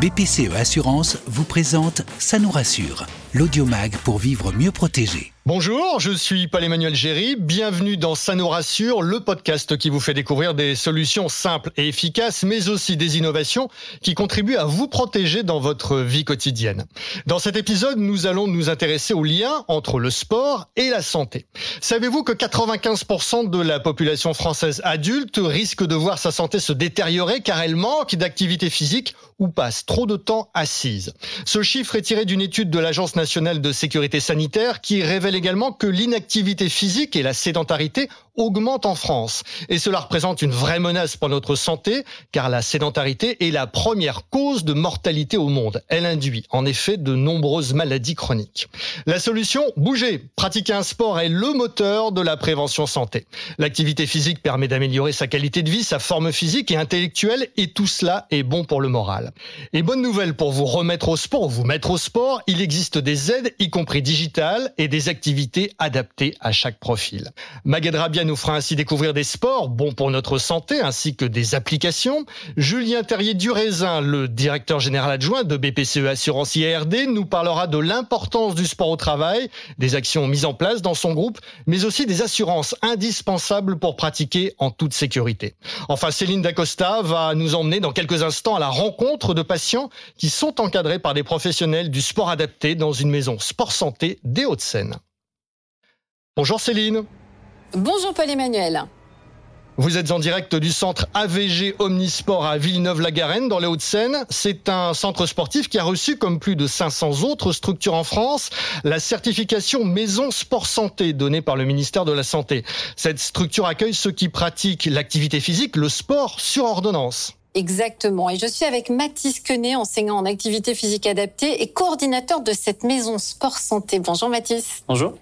BPCE Assurance vous présente Ça nous rassure, l'audiomag pour vivre mieux protégé. Bonjour, je suis Paul-Emmanuel Géry. Bienvenue dans Ça nous rassure, le podcast qui vous fait découvrir des solutions simples et efficaces, mais aussi des innovations qui contribuent à vous protéger dans votre vie quotidienne. Dans cet épisode, nous allons nous intéresser au lien entre le sport et la santé. Savez-vous que 95% de la population française adulte risque de voir sa santé se détériorer car elle manque d'activité physique ou passe trop de temps assise? Ce chiffre est tiré d'une étude de l'Agence nationale de sécurité sanitaire qui révèle également que l'inactivité physique et la sédentarité augmentent en France. Et cela représente une vraie menace pour notre santé, car la sédentarité est la première cause de mortalité au monde. Elle induit en effet de nombreuses maladies chroniques. La solution, bouger. Pratiquer un sport est le moteur de la prévention santé. L'activité physique permet d'améliorer sa qualité de vie, sa forme physique et intellectuelle, et tout cela est bon pour le moral. Et bonne nouvelle pour vous remettre au sport, vous mettre au sport, il existe des aides, y compris digitales, et des activités activités adaptées à chaque profil. Magad Rabia nous fera ainsi découvrir des sports bons pour notre santé ainsi que des applications. Julien Terrier Duraisin, le directeur général adjoint de BPCE Assurance IARD, nous parlera de l'importance du sport au travail, des actions mises en place dans son groupe, mais aussi des assurances indispensables pour pratiquer en toute sécurité. Enfin, Céline Dacosta va nous emmener dans quelques instants à la rencontre de patients qui sont encadrés par des professionnels du sport adapté dans une maison sport santé des Hauts-de-Seine. Bonjour Céline. Bonjour Paul-Emmanuel. Vous êtes en direct du centre AVG Omnisport à Villeneuve-la-Garenne dans les Hauts-de-Seine. C'est un centre sportif qui a reçu, comme plus de 500 autres structures en France, la certification Maison Sport Santé donnée par le ministère de la Santé. Cette structure accueille ceux qui pratiquent l'activité physique, le sport sur ordonnance. Exactement. Et je suis avec Mathis Quenet, enseignant en activité physique adaptée et coordinateur de cette maison Sport Santé. Bonjour Mathis. Bonjour.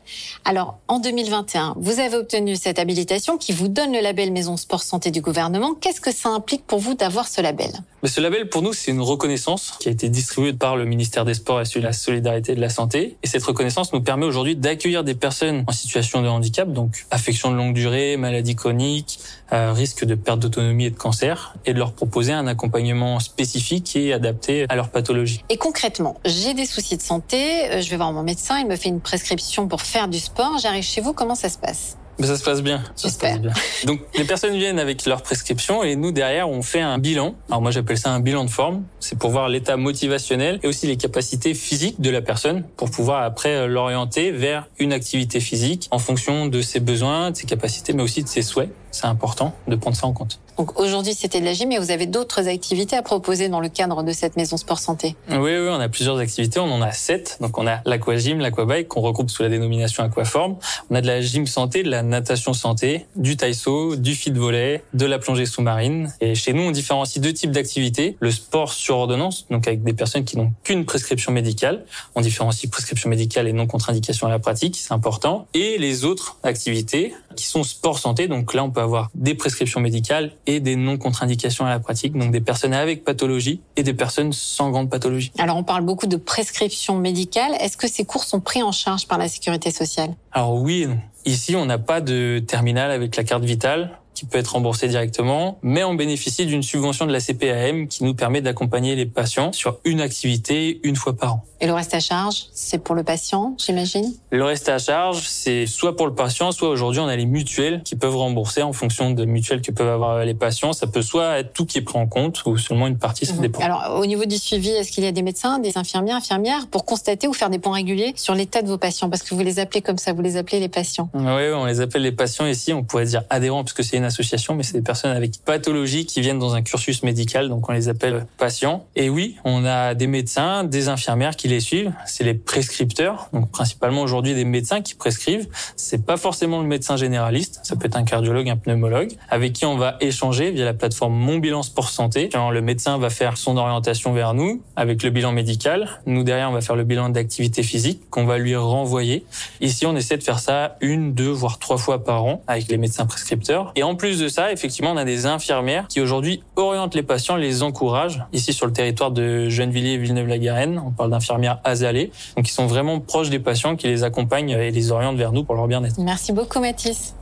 Alors, en 2021, vous avez obtenu cette habilitation qui vous donne le label Maison Sport Santé du gouvernement. Qu'est-ce que ça implique pour vous d'avoir ce label? Mais Ce label, pour nous, c'est une reconnaissance qui a été distribuée par le ministère des Sports et de la Solidarité et de la Santé. Et cette reconnaissance nous permet aujourd'hui d'accueillir des personnes en situation de handicap, donc affection de longue durée, maladie chronique, euh, risque de perte d'autonomie et de cancer, et de leur proposer un accompagnement spécifique et adapté à leur pathologie. Et concrètement, j'ai des soucis de santé, euh, je vais voir mon médecin, il me fait une prescription pour faire du sport, j'arrive chez vous, comment ça se passe? Mais ça se passe bien. Ça se passe bien. Donc les personnes viennent avec leur prescription et nous derrière on fait un bilan. Alors moi j'appelle ça un bilan de forme. C'est pour voir l'état motivationnel et aussi les capacités physiques de la personne pour pouvoir après euh, l'orienter vers une activité physique en fonction de ses besoins, de ses capacités, mais aussi de ses souhaits. C'est important de prendre ça en compte. Donc aujourd'hui, c'était de la gym, mais vous avez d'autres activités à proposer dans le cadre de cette maison sport santé? Oui, oui, on a plusieurs activités. On en a sept. Donc on a l'aquagym, l'aquabike qu'on regroupe sous la dénomination aquaforme. On a de la gym santé, de la natation santé, du taïso, du fit volley, de la plongée sous-marine. Et chez nous, on différencie deux types d'activités. Le sport sur ordonnance, donc avec des personnes qui n'ont qu'une prescription médicale. On différencie prescription médicale et non contre-indication à la pratique, c'est important. Et les autres activités qui sont sport santé. Donc là, on peut avoir des prescriptions médicales et des non-contre-indications à la pratique, donc des personnes avec pathologie et des personnes sans grande pathologie. Alors on parle beaucoup de prescriptions médicales. Est-ce que ces cours sont pris en charge par la sécurité sociale? Alors oui, ici on n'a pas de terminal avec la carte vitale qui peut être remboursé directement, mais on bénéficie d'une subvention de la CPAM qui nous permet d'accompagner les patients sur une activité une fois par an. Et le reste à charge, c'est pour le patient, j'imagine? Le reste à charge, c'est soit pour le patient, soit aujourd'hui on a les mutuelles qui peuvent rembourser en fonction de mutuelles que peuvent avoir les patients. Ça peut soit être tout qui est pris en compte ou seulement une partie, ça mhm. dépend. Alors au niveau du suivi, est-ce qu'il y a des médecins, des infirmières, infirmières pour constater ou faire des points réguliers sur l'état de vos patients? Parce que vous les appelez comme ça, vous les appelez les patients. Oui, on les appelle les patients ici. On pourrait dire adhérents parce que c'est une association, mais c'est des personnes avec pathologie qui viennent dans un cursus médical, donc on les appelle patients. Et oui, on a des médecins, des infirmières qui les suivent. C'est les prescripteurs, donc principalement aujourd'hui des médecins qui prescrivent. C'est pas forcément le médecin généraliste, ça peut être un cardiologue, un pneumologue, avec qui on va échanger via la plateforme Mon Bilan Sport Santé. Quand le médecin va faire son orientation vers nous avec le bilan médical. Nous derrière, on va faire le bilan d'activité physique qu'on va lui renvoyer. Ici, on essaie de faire ça une, deux, voire trois fois par an avec les médecins prescripteurs. Et en plus de ça, effectivement, on a des infirmières qui aujourd'hui orientent les patients, les encouragent. Ici, sur le territoire de Gennevilliers et Villeneuve-la-Garenne, on parle d'infirmières asalées, donc ils sont vraiment proches des patients, qui les accompagnent et les orientent vers nous pour leur bien-être. Merci beaucoup, Mathis.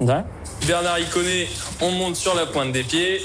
Bernard Iconé, on monte sur la pointe des pieds.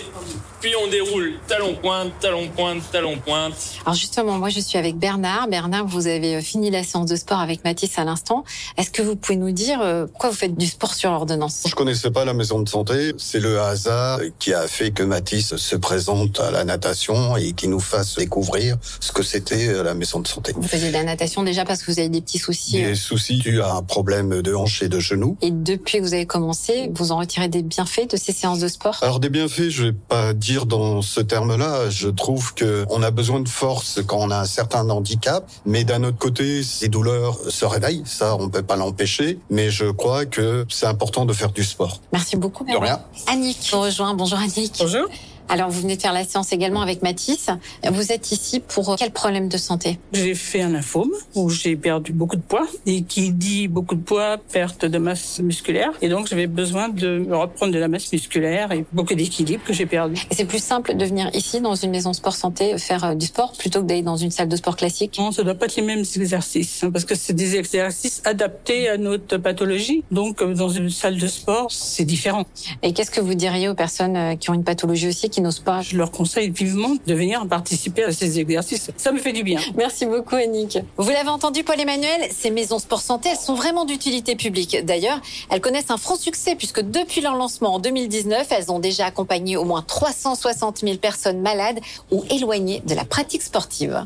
Puis on déroule talon pointe, talon pointe, talon pointe. Alors justement, moi je suis avec Bernard. Bernard, vous avez euh, fini la séance de sport avec Mathis à l'instant. Est-ce que vous pouvez nous dire euh, pourquoi vous faites du sport sur ordonnance? Je connaissais pas la maison de santé. C'est le hasard qui a fait que Mathis se présente à la natation et qui nous fasse découvrir ce que c'était euh, la maison de santé. Vous faisiez de la natation déjà parce que vous avez des petits soucis. Des soucis tu as un problème de hanche et de genou. Et depuis que vous avez commencé, vous en retirez des bienfaits de ces séances de sport? Alors des bienfaits, je vais pas dire dans ce terme-là. Je trouve que on a besoin de force quand on a un certain handicap, mais d'un autre côté, ces douleurs se réveillent. Ça, on peut pas l'empêcher. Mais je crois que c'est important de faire du sport. Merci beaucoup. De rien. Annick vous rejoint. Bonjour Annick. Bonjour. Alors, vous venez de faire la séance également avec Mathis. Vous êtes ici pour quel problème de santé? J'ai fait un lymphome où j'ai perdu beaucoup de poids et qui dit beaucoup de poids, perte de masse musculaire. Et donc, j'avais besoin de me reprendre de la masse musculaire et beaucoup d'équilibre que j'ai perdu. Et c'est plus simple de venir ici dans une maison sport santé faire euh, du sport plutôt que d'aller dans une salle de sport classique Non, ça doit pas être les mêmes exercices hein, parce que c'est des exercices adaptés à notre pathologie. Donc, euh, dans une salle de sport, c'est différent. Et qu'est-ce que vous diriez aux personnes euh, qui ont une pathologie aussi qui n'osent pas Je leur conseille vivement de venir participer à ces exercices. Ça me fait du bien. Merci beaucoup, Annick. Vous l'avez entendu, Paul-Emmanuel, ces maisons sport santé, elles sont vraiment d'utilité publique. D'ailleurs, elles connaissent un franc succès puisque depuis leur lancement en 2019, elles ont déjà accompagné au moins 360 000 personnes malades ou éloignées de la pratique sportive.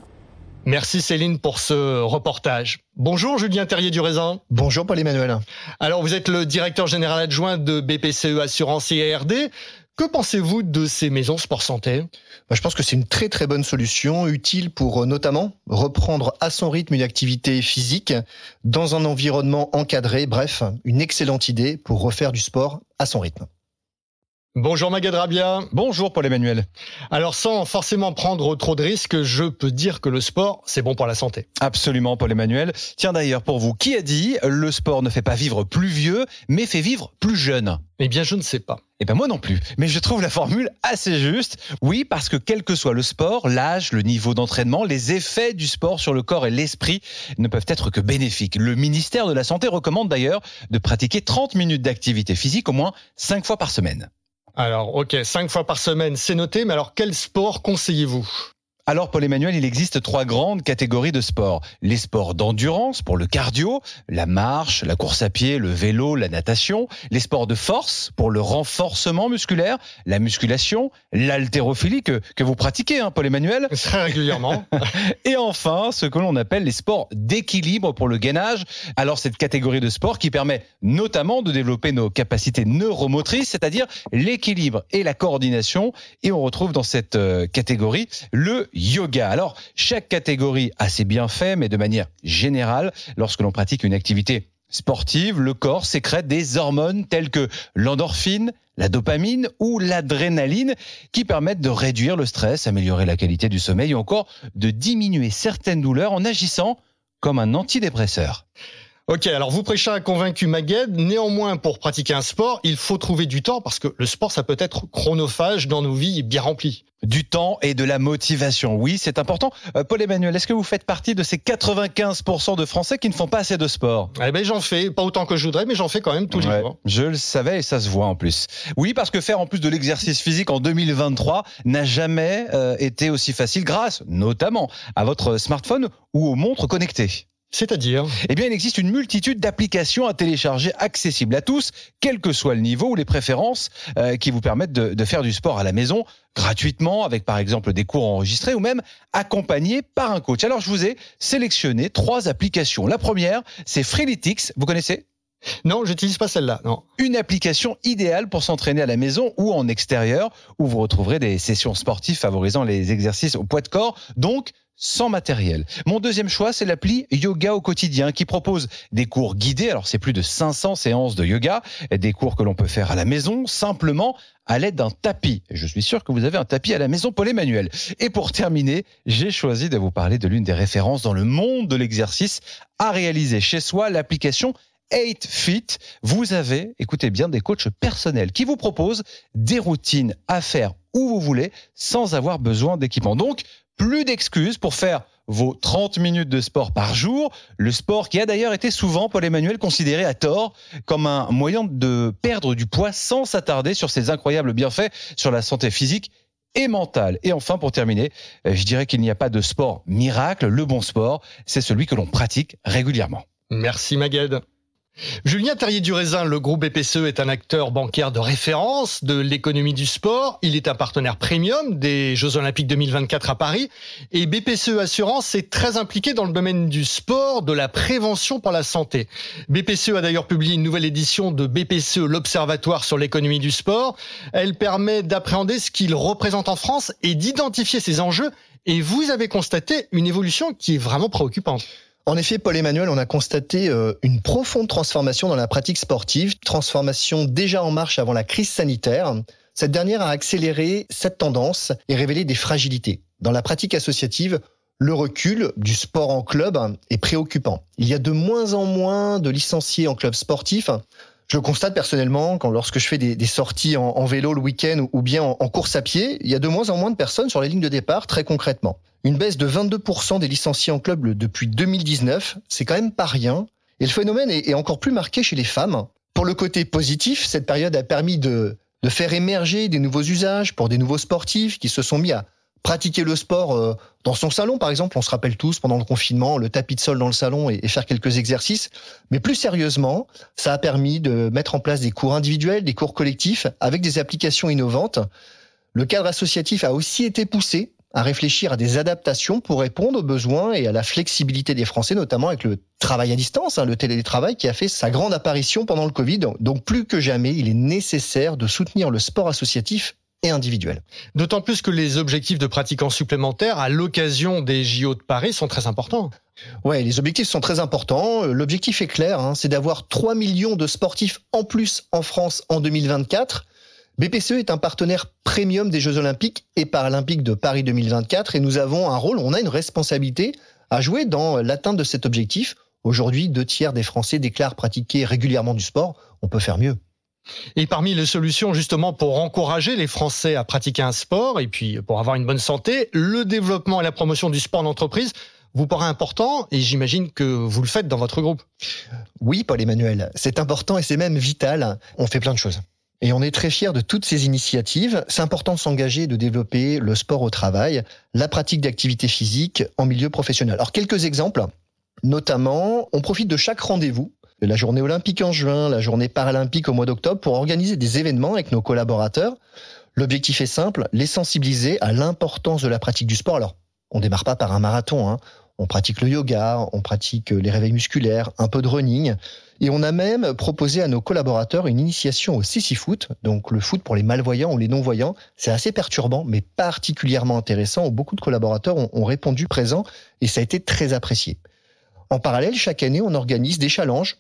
Merci Céline pour ce reportage. Bonjour Julien Terrier du Raisin. Bonjour Paul-Emmanuel. Alors vous êtes le directeur général adjoint de BPCE Assurance et ARD. Que pensez-vous de ces maisons sport santé? Bah, Je pense que c'est une très très bonne solution, utile pour euh, notamment reprendre à son rythme une activité physique dans un environnement encadré. Bref, une excellente idée pour refaire du sport à son rythme. Bonjour Magad Rabia. Bonjour Paul-Emmanuel. Alors sans forcément prendre trop de risques, je peux dire que le sport, c'est bon pour la santé. Absolument Paul-Emmanuel. Tiens d'ailleurs pour vous, qui a dit le sport ne fait pas vivre plus vieux, mais fait vivre plus jeune? Eh bien je ne sais pas. Eh ben moi non plus, mais je trouve la formule assez juste. Oui, parce que quel que soit le sport, l'âge, le niveau d'entraînement, les effets du sport sur le corps et l'esprit ne peuvent être que bénéfiques. Le ministère de la Santé recommande d'ailleurs de pratiquer 30 minutes d'activité physique au moins 5 fois par semaine. Alors ok, cinq fois par semaine, c'est noté, mais alors quel sport conseillez-vous? Alors, Paul-Emmanuel, il existe trois grandes catégories de sports. Les sports d'endurance pour le cardio, la marche, la course à pied, le vélo, la natation. Les sports de force pour le renforcement musculaire, la musculation, l'haltérophilie que, que vous pratiquez, hein, Paul-Emmanuel. Très régulièrement. Et enfin, ce que l'on appelle les sports d'équilibre pour le gainage. Alors, cette catégorie de sport qui permet notamment de développer nos capacités neuromotrices, c'est-à-dire l'équilibre et la coordination. Et on retrouve dans cette euh, catégorie le yoga. Alors, chaque catégorie a ses bienfaits, mais de manière générale, lorsque l'on pratique une activité sportive, le corps sécrète des hormones telles que l'endorphine, la dopamine ou l'adrénaline qui permettent de réduire le stress, améliorer la qualité du sommeil ou encore de diminuer certaines douleurs en agissant comme un antidépresseur. Ok, alors vous prêchez un convaincu Magued. Néanmoins, pour pratiquer un sport, il faut trouver du temps parce que le sport, ça peut être chronophage dans nos vies bien remplies. Du temps et de la motivation, oui, c'est important. Euh, Paul-Emmanuel, est-ce que vous faites partie de ces 95% de Français qui ne font pas assez de sport? Eh ben, j'en fais pas autant que je voudrais, mais j'en fais quand même tous les jours. Je le savais et ça se voit en plus. Oui, parce que faire en plus de l'exercice physique en 2023 n'a jamais euh, été aussi facile grâce notamment à votre smartphone ou aux montres connectées. C'est-à-dire Eh bien, il existe une multitude d'applications à télécharger accessibles à tous, quel que soit le niveau ou les préférences, euh, qui vous permettent de, de faire du sport à la maison gratuitement, avec par exemple des cours enregistrés ou même accompagnés par un coach. Alors, je vous ai sélectionné trois applications. La première, c'est Freeletics. Vous connaissez? Non, j'utilise pas celle-là. Non. une application idéale pour s'entraîner à la maison ou en extérieur, où vous retrouverez des sessions sportives favorisant les exercices au poids de corps, donc sans matériel. Mon deuxième choix, c'est l'appli Yoga au quotidien qui propose des cours guidés. Alors, c'est plus de 500 séances de yoga, des cours que l'on peut faire à la maison, simplement à l'aide d'un tapis. Je suis sûr que vous avez un tapis à la maison, Paul-Emmanuel. Et pour terminer, j'ai choisi de vous parler de l'une des références dans le monde de l'exercice à réaliser chez soi, l'application 8 Fit, vous avez, écoutez bien, des coachs personnels qui vous proposent des routines à faire où vous voulez sans avoir besoin d'équipement. Donc, plus d'excuses pour faire vos 30 minutes de sport par jour. Le sport qui a d'ailleurs été souvent, Paul-Emmanuel, considéré à tort comme un moyen de perdre du poids sans s'attarder sur ses incroyables bienfaits sur la santé physique et mentale. Et enfin, pour terminer, euh, je dirais qu'il n'y a pas de sport miracle. Le bon sport, c'est celui que l'on pratique régulièrement. Merci Magued. Julien Terrier du Raisin, le groupe BPCE est un acteur bancaire de référence de l'économie du sport. Il est un partenaire premium des Jeux Olympiques 2024 à Paris. Et BPCE Assurance est très impliqué dans le domaine du sport, de la prévention pour la santé. BPCE a d'ailleurs publié une nouvelle édition de BPCE, l'Observatoire sur l'économie du sport. Elle permet d'appréhender ce qu'il représente en France et d'identifier ses enjeux. Et vous avez constaté une évolution qui est vraiment préoccupante. En effet, Paul-Emmanuel, on a constaté euh, une profonde transformation dans la pratique sportive, transformation déjà en marche avant la crise sanitaire. Cette dernière a accéléré cette tendance et révélé des fragilités. Dans la pratique associative, le recul du sport en club est préoccupant. Il y a de moins en moins de licenciés en club sportif. Je constate personnellement quand lorsque je fais des, sorties en, vélo le week-end ou, bien en, en course à pied, il y a de moins en moins de personnes sur les lignes de départ, très concrètement. Une baisse de 22% des licenciés en club depuis 2019, c'est quand même pas rien. Et le phénomène est, encore plus marqué chez les femmes. Pour le côté positif, cette période a permis de, de faire émerger des nouveaux usages pour des nouveaux sportifs qui se sont mis à pratiquer le sport euh, dans son salon, par exemple. On se rappelle tous pendant le confinement, le tapis de sol dans le salon et, faire quelques exercices. Mais plus sérieusement, ça a permis de mettre en place des cours individuels, des cours collectifs avec des applications innovantes. Le cadre associatif a aussi été poussé à réfléchir à des adaptations pour répondre aux besoins et à la flexibilité des Français, notamment avec le travail à distance, hein, le télétravail qui a fait sa grande apparition pendant le Covid. Donc plus que jamais, il est nécessaire de soutenir le sport associatif D'autant plus que les objectifs de pratiquants supplémentaires à l'occasion des JO de Paris sont très importants. Ouais, les objectifs sont très importants. L'objectif est clair, hein, c'est d'avoir 3 millions de sportifs en plus en France en 2024 BPCE est un partenaire premium des Jeux Olympiques et Paralympiques de Paris 2024 et nous avons un rôle, on a une responsabilité à jouer dans l'atteinte de cet objectif. Aujourd'hui, deux tiers des Français déclarent pratiquer régulièrement du sport. On peut faire mieux. Et parmi les solutions justement pour encourager les Français à pratiquer un sport et puis pour avoir une bonne santé, le développement et la promotion du sport d'entreprise vous paraît important et j'imagine que vous le faites dans votre groupe. Oui, Paul-Emmanuel, c'est important et c'est même vital. On fait plein de choses. Et on est très fiers de toutes ces initiatives. C'est important de s'engager, de développer le sport au travail, la pratique d'activité physique en milieu professionnel. Alors quelques exemples. Notamment, on profite de chaque rendez-vous, la journée olympique en juin, la journée paralympique au mois d'octobre, pour organiser des événements avec nos collaborateurs. L'objectif est simple, les sensibiliser à l'importance de la pratique du sport. Alors, on démarre pas par un marathon, hein. on pratique le yoga, on pratique les réveils musculaires, un peu de running. Et on a même proposé à nos collaborateurs une initiation au sissy foot, donc le foot pour les malvoyants ou les non-voyants. C'est assez perturbant, mais particulièrement intéressant. Beaucoup de collaborateurs ont, répondu présent et ça a été très apprécié. En parallèle, chaque année, on organise des challenges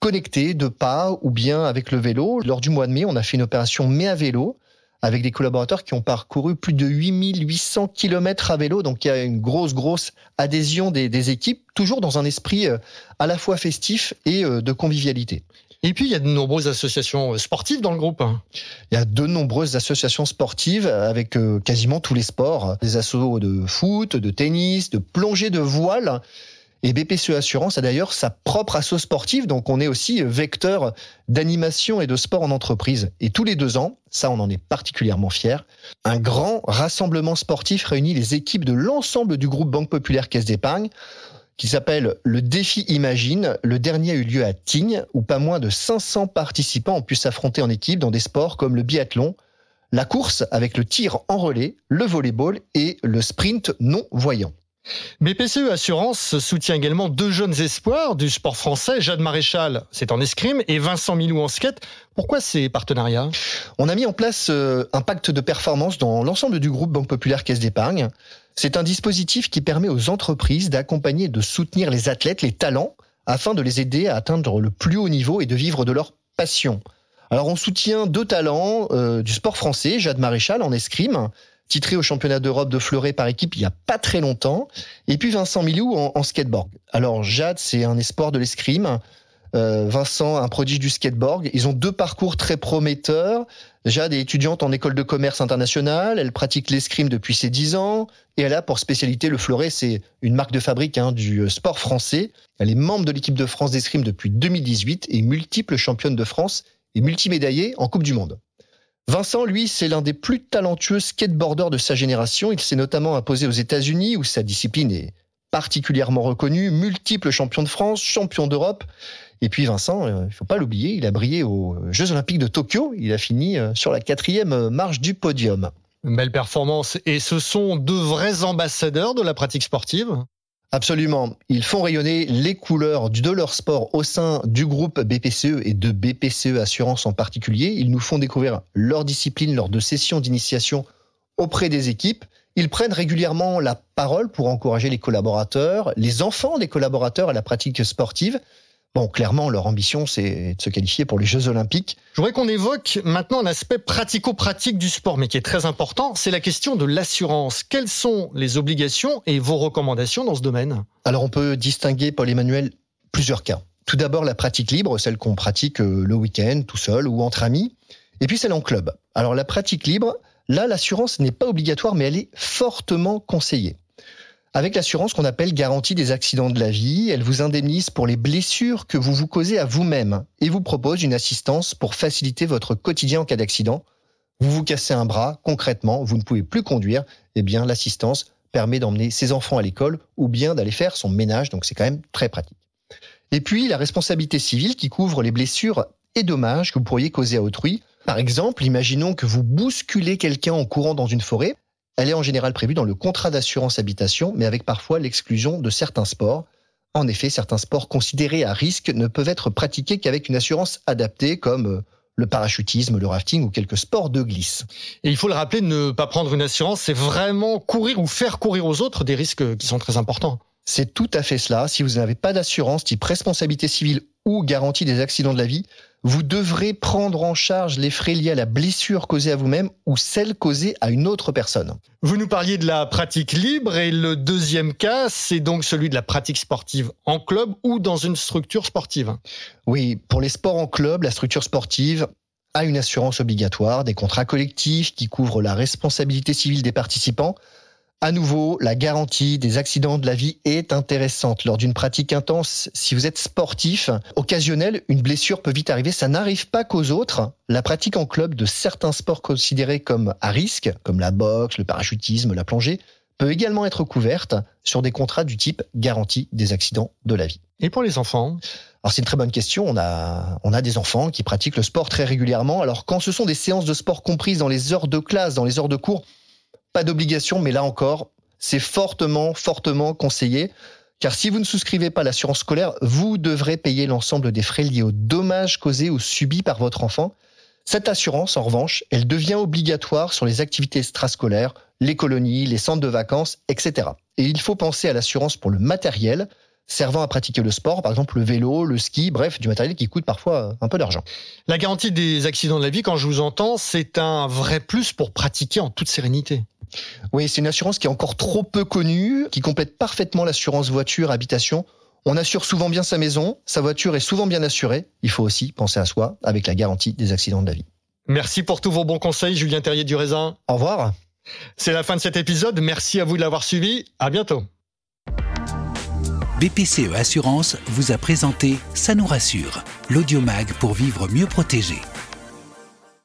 connectés de pas ou bien avec le vélo. Lors du mois de mai, on a fait une opération Mais à vélo avec des collaborateurs qui ont parcouru plus de 8800 km à vélo. Donc il y a une grosse, grosse adhésion des, équipes, toujours dans un esprit euh, à la fois festif et euh, de convivialité. Et puis, il y a de nombreuses associations euh, sportives dans le groupe. Il y a de nombreuses associations sportives avec quasiment tous les sports. Des assos de foot, de tennis, de plongée de voile. Et BPCE Assurance a d'ailleurs sa propre asso sportive, donc on est aussi vecteur d'animation et de sport en entreprise. Et tous les deux ans, ça on en est particulièrement fier, un grand rassemblement sportif réunit les équipes de l'ensemble du groupe Banque Populaire Caisse d'Épargne qui s'appelle le Défi Imagine. Le dernier a eu lieu à Tignes, où pas moins de 500 participants ont pu s'affronter en équipe dans des sports comme le biathlon, la course avec le tir en relais, le volleyball et le sprint non voyant. BPCE Assurance soutient également deux jeunes espoirs du sport français, Jade Maréchal, c'est en escrime, et Vincent Milou en skate. Pourquoi ces partenariats? On a mis en place euh, un pacte de performance dans l'ensemble du groupe Banque Populaire Caisse d'Épargne. C'est un dispositif qui permet aux entreprises d'accompagner et de soutenir les athlètes, les talents, afin de les aider à atteindre le plus haut niveau et de vivre de leur passion. Alors on soutient deux talents euh, du sport français, Jade Maréchal en escrime, titré au championnat d'Europe de fleuret par équipe il y a pas très longtemps. Et puis Vincent Milou en, skateboard. Alors Jade, c'est un espoir de l'escrime. Euh, Vincent, un prodige du skateboard. Ils ont deux parcours très prometteurs. Jade est étudiante en école de commerce internationale. Elle pratique l'escrime depuis ses 10 ans. Et elle a pour spécialité le fleuret. C'est une marque de fabrique hein, du sport français. Elle est membre de l'équipe de France d'escrime depuis 2018 et multiple championne de France et multimédaillée en Coupe du Monde. Vincent, lui, c'est l'un des plus talentueux skateboarders de sa génération. Il s'est notamment imposé aux États-Unis où sa discipline est particulièrement reconnue, multiple champion de France, champion d'Europe. Et puis Vincent, euh, il ne faut pas l'oublier, il a brillé aux Jeux Olympiques de Tokyo. Il a fini euh, sur la quatrième marche du podium. Belle performance. Et ce sont deux vrais ambassadeurs de la pratique sportive? Absolument. Ils font rayonner les couleurs de leur sport au sein du groupe BPCE et de BPCE Assurance en particulier. Ils nous font découvrir leur discipline lors de sessions d'initiation auprès des équipes. Ils prennent régulièrement la parole pour encourager les collaborateurs, les enfants des collaborateurs à la pratique sportive. Bon, clairement, leur ambition, c'est de se qualifier pour les Jeux Olympiques. Je voudrais qu'on évoque maintenant un aspect pratico-pratique du sport, mais qui est très important, c'est la question de l'assurance. Quelles sont les obligations et vos recommandations dans ce domaine? Alors, on peut distinguer, Paul-Emmanuel, plusieurs cas. Tout d'abord, la pratique libre, celle qu'on pratique euh, le week-end, tout seul ou entre amis. Et puis, celle en club. Alors, la pratique libre, là, l'assurance n'est pas obligatoire, mais elle est fortement conseillée avec l'assurance qu'on appelle garantie des accidents de la vie. Elle vous indemnise pour les blessures que vous vous causez à vous-même et vous propose une assistance pour faciliter votre quotidien en cas d'accident. Vous vous cassez un bras, concrètement, vous ne pouvez plus conduire, eh bien l'assistance permet d'emmener ses enfants à l'école ou bien d'aller faire son ménage, donc c'est quand même très pratique. Et puis la responsabilité civile qui couvre les blessures et dommages que vous pourriez causer à autrui. Par exemple, imaginons que vous bousculez quelqu'un en courant dans une forêt. Elle est en général prévue dans le contrat d'assurance habitation, mais avec parfois l'exclusion de certains sports. En effet, certains sports considérés à risque ne peuvent être pratiqués qu'avec une assurance adaptée, comme euh, le parachutisme, le rafting ou quelques sports de glisse. Et il faut le rappeler, ne pas prendre une assurance, c'est vraiment courir ou faire courir aux autres des risques qui sont très importants. C'est tout à fait cela. Si vous n'avez pas d'assurance type responsabilité civile ou garantie des accidents de la vie, vous devrez prendre en charge les frais liés à la blessure causée à vous-même ou celle causée à une autre personne. Vous nous parliez de la pratique libre et le deuxième cas, c'est donc celui de la pratique sportive en club ou dans une structure sportive. Oui, pour les sports en club, la structure sportive a une assurance obligatoire, des contrats collectifs qui couvrent la responsabilité civile des participants, à nouveau, la garantie des accidents de la vie est intéressante. Lors d'une pratique intense, si vous êtes sportif, occasionnel, une blessure peut vite arriver. Ça n'arrive pas qu'aux autres. La pratique en club de certains sports considérés comme à risque, comme la boxe, le parachutisme, la plongée, peut également être couverte sur des contrats du type garantie des accidents de la vie. Et pour les enfants? Alors c'est une très bonne question. On a, on a des enfants qui pratiquent le sport très régulièrement. Alors quand ce sont des séances de sport comprises dans les heures de classe, dans les heures de cours, pas d'obligation, mais là encore, c'est fortement, fortement conseillé. Car si vous ne souscrivez pas l'assurance scolaire, vous devrez payer l'ensemble des frais liés aux dommages causés ou subis par votre enfant. Cette assurance, en revanche, elle devient obligatoire sur les activités extrascolaires, les colonies, les centres de vacances, etc. Et il faut penser à l'assurance pour le matériel servant à pratiquer le sport, par exemple le vélo, le ski, bref, du matériel qui coûte parfois un peu d'argent. La garantie des accidents de la vie, quand je vous entends, c'est un vrai plus pour pratiquer en toute sérénité. Oui, c'est une assurance qui est encore trop peu connue, qui complète parfaitement l'assurance voiture, habitation. On assure souvent bien sa maison, sa voiture est souvent bien assurée. Il faut aussi penser à soi avec la garantie des accidents de la vie. Merci pour tous vos bons conseils, Julien Terrier du Raisin. Au revoir. C'est la fin de cet épisode. Merci à vous de l'avoir suivi. À bientôt. BPCE Assurance vous a présenté Ça nous rassure, l'audiomag pour vivre mieux protégé.